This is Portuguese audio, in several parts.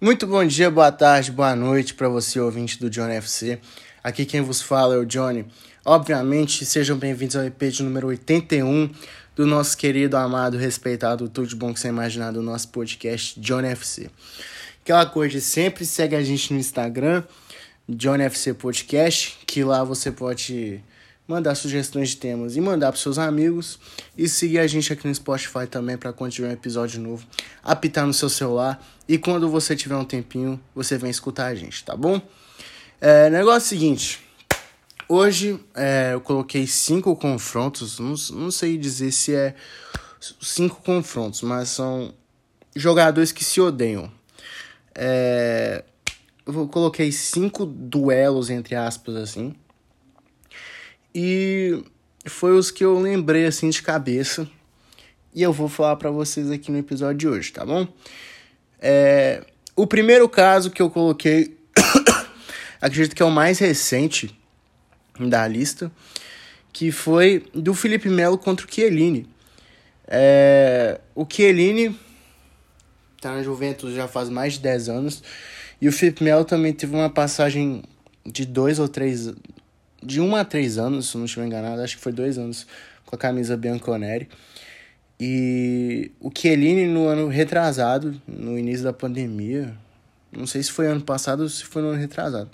Muito bom dia, boa tarde, boa noite para você, ouvinte do Johnny FC. Aqui quem vos fala é o Johnny. Obviamente, sejam bem-vindos ao EP de número 81 do nosso querido, amado, respeitado, tudo de bom que você imaginar do nosso podcast Johnny FC. Aquela coisa, sempre segue a gente no Instagram, Johnny FC Podcast, que lá você pode mandar sugestões de temas e mandar para seus amigos. E seguir a gente aqui no Spotify também para quando tiver um episódio novo, apitar no seu celular. E quando você tiver um tempinho, você vem escutar a gente, tá bom? É, negócio seguinte, hoje é, eu coloquei cinco confrontos, não, não sei dizer se é cinco confrontos, mas são jogadores que se odeiam. É, eu coloquei cinco duelos, entre aspas, assim, e foi os que eu lembrei assim de cabeça. E eu vou falar para vocês aqui no episódio de hoje, tá bom? É, o primeiro caso que eu coloquei, acredito que é o mais recente da lista, que foi do Felipe Melo contra o Chiellini. É, o Chiellini tá na Juventus já faz mais de 10 anos. E o Felipe Melo também teve uma passagem de dois ou três de um a três anos, se não estiver enganado, acho que foi dois anos com a camisa Bianconeri. E o Chiellini no ano retrasado, no início da pandemia, não sei se foi ano passado ou se foi no ano retrasado,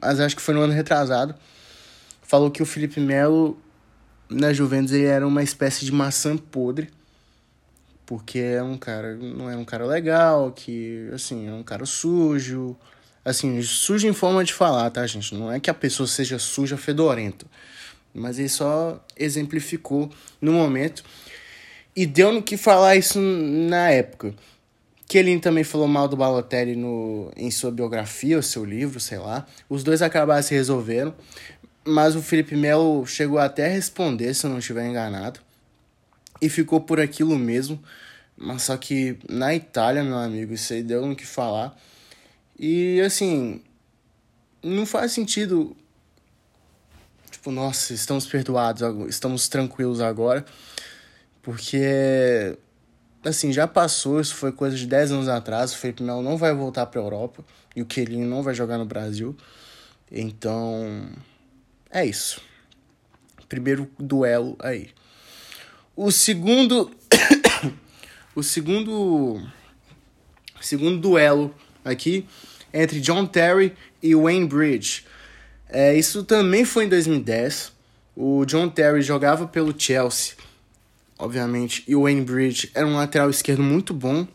mas acho que foi no ano retrasado, falou que o Felipe Melo na Juventus ele era uma espécie de maçã podre, porque é um cara, não é um cara legal, que assim, é um cara sujo, Assim, suja em forma de falar, tá, gente? Não é que a pessoa seja suja, fedorenta. Mas ele só exemplificou no momento. E deu no que falar isso na época. Que ele também falou mal do Balotelli no, em sua biografia, ou seu livro, sei lá. Os dois acabaram se resolvendo. Mas o Felipe Melo chegou até a responder, se eu não estiver enganado. E ficou por aquilo mesmo. Mas só que na Itália, meu amigo, isso aí deu no que falar. E assim, não faz sentido. Tipo, nossa, estamos perdoados, estamos tranquilos agora. Porque, assim, já passou, isso foi coisa de 10 anos atrás. O Felipe Melo não vai voltar para a Europa e o Kelinho não vai jogar no Brasil. Então, é isso. Primeiro duelo aí. O segundo. o segundo. Segundo duelo aqui entre John Terry e Wayne Bridge. É, isso também foi em 2010. O John Terry jogava pelo Chelsea, obviamente, e o Wayne Bridge era um lateral esquerdo muito bom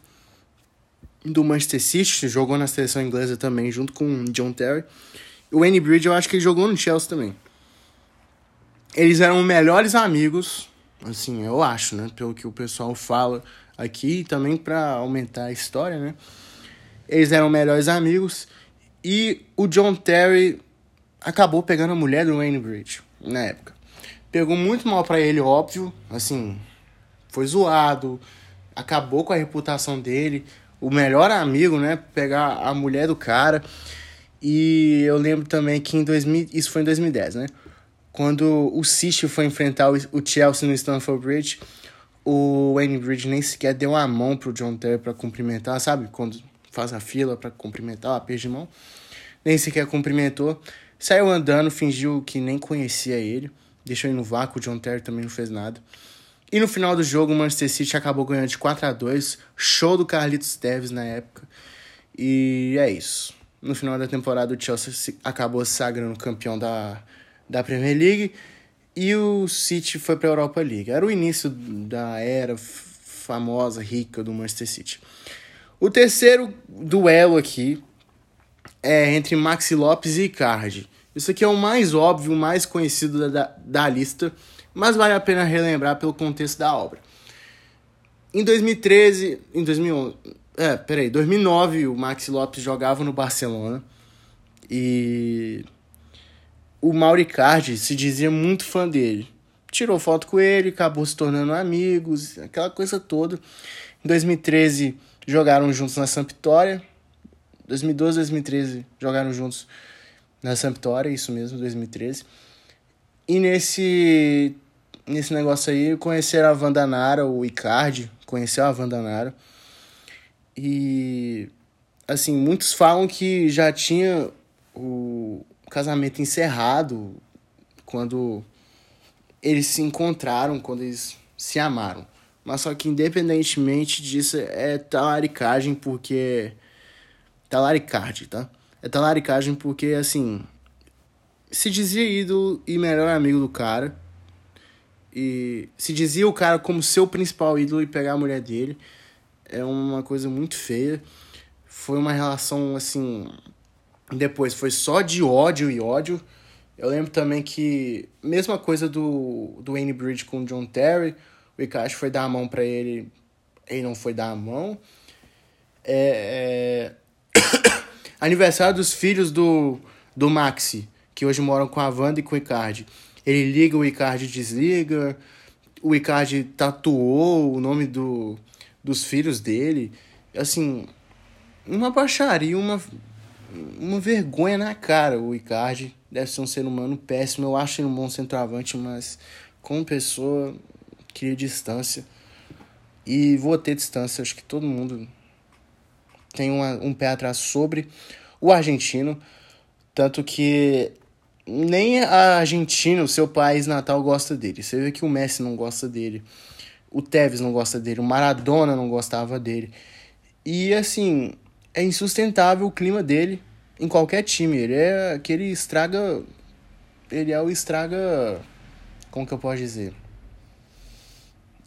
do Manchester City, jogou na seleção inglesa também, junto com John Terry. O Wayne Bridge eu acho que ele jogou no Chelsea também. Eles eram melhores amigos, assim, eu acho, né? Pelo que o pessoal fala aqui, também para aumentar a história, né? Eles eram melhores amigos. E o John Terry acabou pegando a mulher do Wayne Bridge na época. Pegou muito mal para ele, óbvio. Assim, foi zoado. Acabou com a reputação dele. O melhor amigo, né? Pegar a mulher do cara. E eu lembro também que em 2000, isso foi em 2010, né? Quando o City foi enfrentar o Chelsea no Stamford Bridge, o Wayne Bridge nem sequer deu a mão pro John Terry para cumprimentar, sabe? Quando faz a fila para cumprimentar, a de mão. Nem sequer cumprimentou. Saiu andando, fingiu que nem conhecia ele. Deixou ele no vácuo, o John Terry também não fez nada. E no final do jogo, o Manchester City acabou ganhando de 4 a 2 Show do Carlitos Teves na época. E é isso. No final da temporada, o Chelsea acabou se sagrando campeão da, da Premier League. E o City foi para a Europa League. Era o início da era famosa, rica do Manchester City. O terceiro duelo aqui é entre Maxi Lopes e Icardi. Isso aqui é o mais óbvio, o mais conhecido da, da lista, mas vale a pena relembrar pelo contexto da obra. Em 2013, em 2011, é, peraí, 2009 o Maxi Lopes jogava no Barcelona e o Mauricardi se dizia muito fã dele. Tirou foto com ele, acabou se tornando amigos, aquela coisa toda. Em 2013 jogaram juntos na Sampdoria. 2012, 2013 jogaram juntos na Sampdoria, isso mesmo, 2013. E nesse nesse negócio aí conheceram a Vandanara, o Icardi, conheceu a Vandanara. E assim, muitos falam que já tinha o casamento encerrado quando eles se encontraram, quando eles se amaram. Mas só que independentemente disso, é talaricagem porque. Talaricagem, tá? É talaricagem porque, assim. Se dizia ídolo e melhor amigo do cara. E se dizia o cara como seu principal ídolo e pegar a mulher dele. É uma coisa muito feia. Foi uma relação, assim. Depois foi só de ódio e ódio. Eu lembro também que, mesma coisa do, do Wayne Bridge com o John Terry, o Ikashi foi dar a mão para ele, ele não foi dar a mão. É, é... Aniversário dos filhos do, do Maxi, que hoje moram com a Wanda e com o Icardi. Ele liga, o Icardi desliga. O Icardi tatuou o nome do, dos filhos dele. Assim, uma baixaria, uma, uma vergonha na cara o Icardi deve ser um ser humano péssimo. Eu acho ele um bom centroavante, mas como pessoa, queria distância. E vou ter distância. Acho que todo mundo tem uma, um pé atrás sobre o argentino. Tanto que nem a Argentina, o seu país natal, gosta dele. Você vê que o Messi não gosta dele. O Tevez não gosta dele. O Maradona não gostava dele. E assim, é insustentável o clima dele em qualquer time. Ele é aquele estraga. Ele é o estraga. Como que eu posso dizer?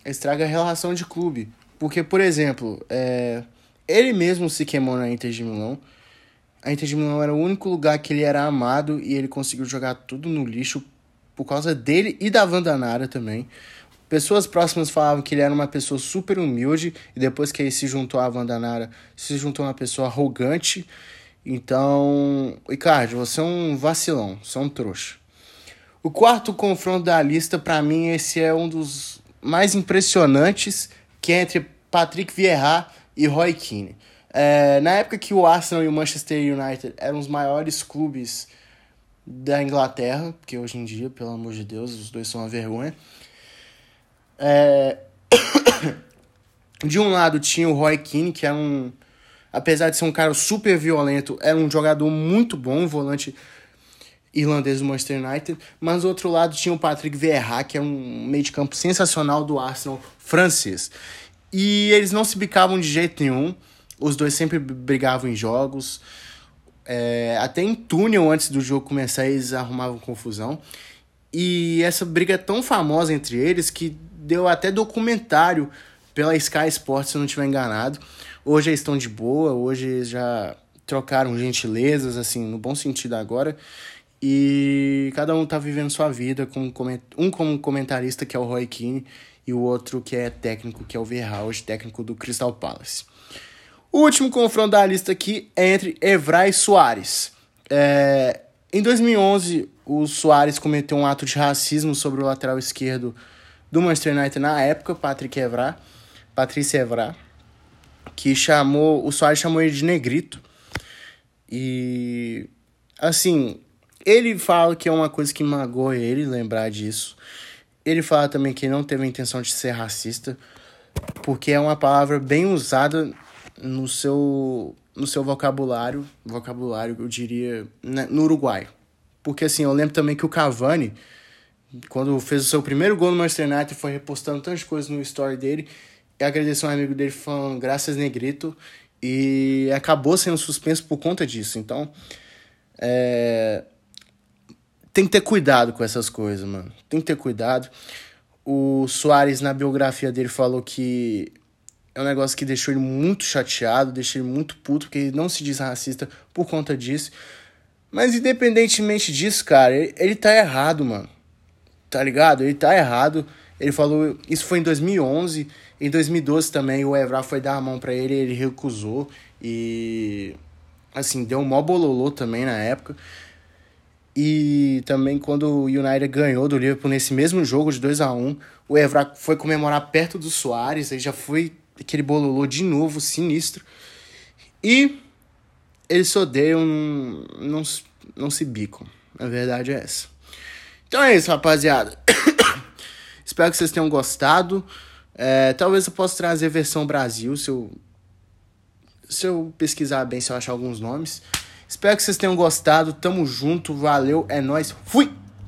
Estraga a relação de clube. Porque, por exemplo, é, ele mesmo se queimou na Inter de Milão. A Inter de Milão era o único lugar que ele era amado e ele conseguiu jogar tudo no lixo por causa dele e da Vandanara também. Pessoas próximas falavam que ele era uma pessoa super humilde e depois que ele se juntou à Vandanara, se juntou a uma pessoa arrogante então, Ricardo, você é um vacilão, você é um trouxa. O quarto confronto da lista, para mim, esse é um dos mais impressionantes, que é entre Patrick Vieira e Roy Keane. É, na época que o Arsenal e o Manchester United eram os maiores clubes da Inglaterra, porque hoje em dia, pelo amor de Deus, os dois são uma vergonha. É... De um lado tinha o Roy Keane, que é um apesar de ser um cara super violento, era um jogador muito bom, um volante irlandês do Manchester United, mas do outro lado tinha o Patrick Vieira, que é um meio de campo sensacional do Arsenal francês. E eles não se bicavam de jeito nenhum, os dois sempre brigavam em jogos, é, até em túnel antes do jogo começar eles arrumavam confusão. E essa briga é tão famosa entre eles que deu até documentário pela Sky Sports, se eu não estiver enganado. Hoje eles estão de boa, hoje já trocaram gentilezas, assim, no bom sentido agora. E cada um tá vivendo sua vida, com um como comentarista, que é o Roy Keane, e o outro que é técnico, que é o Verhouse, técnico do Crystal Palace. O último confronto da lista aqui é entre Evra e Soares. É... Em 2011, o Soares cometeu um ato de racismo sobre o lateral esquerdo do Manchester United na época, Patrick Evra, Patrícia Evra que chamou. O Soares chamou ele de negrito. E. Assim, ele fala que é uma coisa que magoa ele lembrar disso. Ele fala também que não teve a intenção de ser racista, porque é uma palavra bem usada no seu, no seu vocabulário, vocabulário, eu diria, né, no Uruguai. Porque assim, eu lembro também que o Cavani, quando fez o seu primeiro gol no Manchester United, foi repostando tantas coisas no story dele, e agradeceu um amigo dele falando graças Negrito e acabou sendo suspenso por conta disso. Então, é... tem que ter cuidado com essas coisas, mano. Tem que ter cuidado. O Soares, na biografia dele, falou que é um negócio que deixou ele muito chateado, deixou ele muito puto, porque ele não se diz racista por conta disso. Mas independentemente disso, cara, ele, ele tá errado, mano. Tá ligado? Ele tá errado. Ele falou, isso foi em 2011, em 2012 também o Evra foi dar a mão para ele, ele recusou e assim, deu um mó bololô também na época. E também quando o United ganhou do Liverpool nesse mesmo jogo de 2 a 1 o Evra foi comemorar perto do Soares, aí já foi aquele bololô de novo, sinistro. E eles se odeiam, não, não, se bicam. A verdade é essa. Então é isso, rapaziada. Espero que vocês tenham gostado. É, talvez eu possa trazer versão Brasil, se eu, se eu pesquisar bem, se eu achar alguns nomes. Espero que vocês tenham gostado. Tamo junto. Valeu. É nóis. Fui!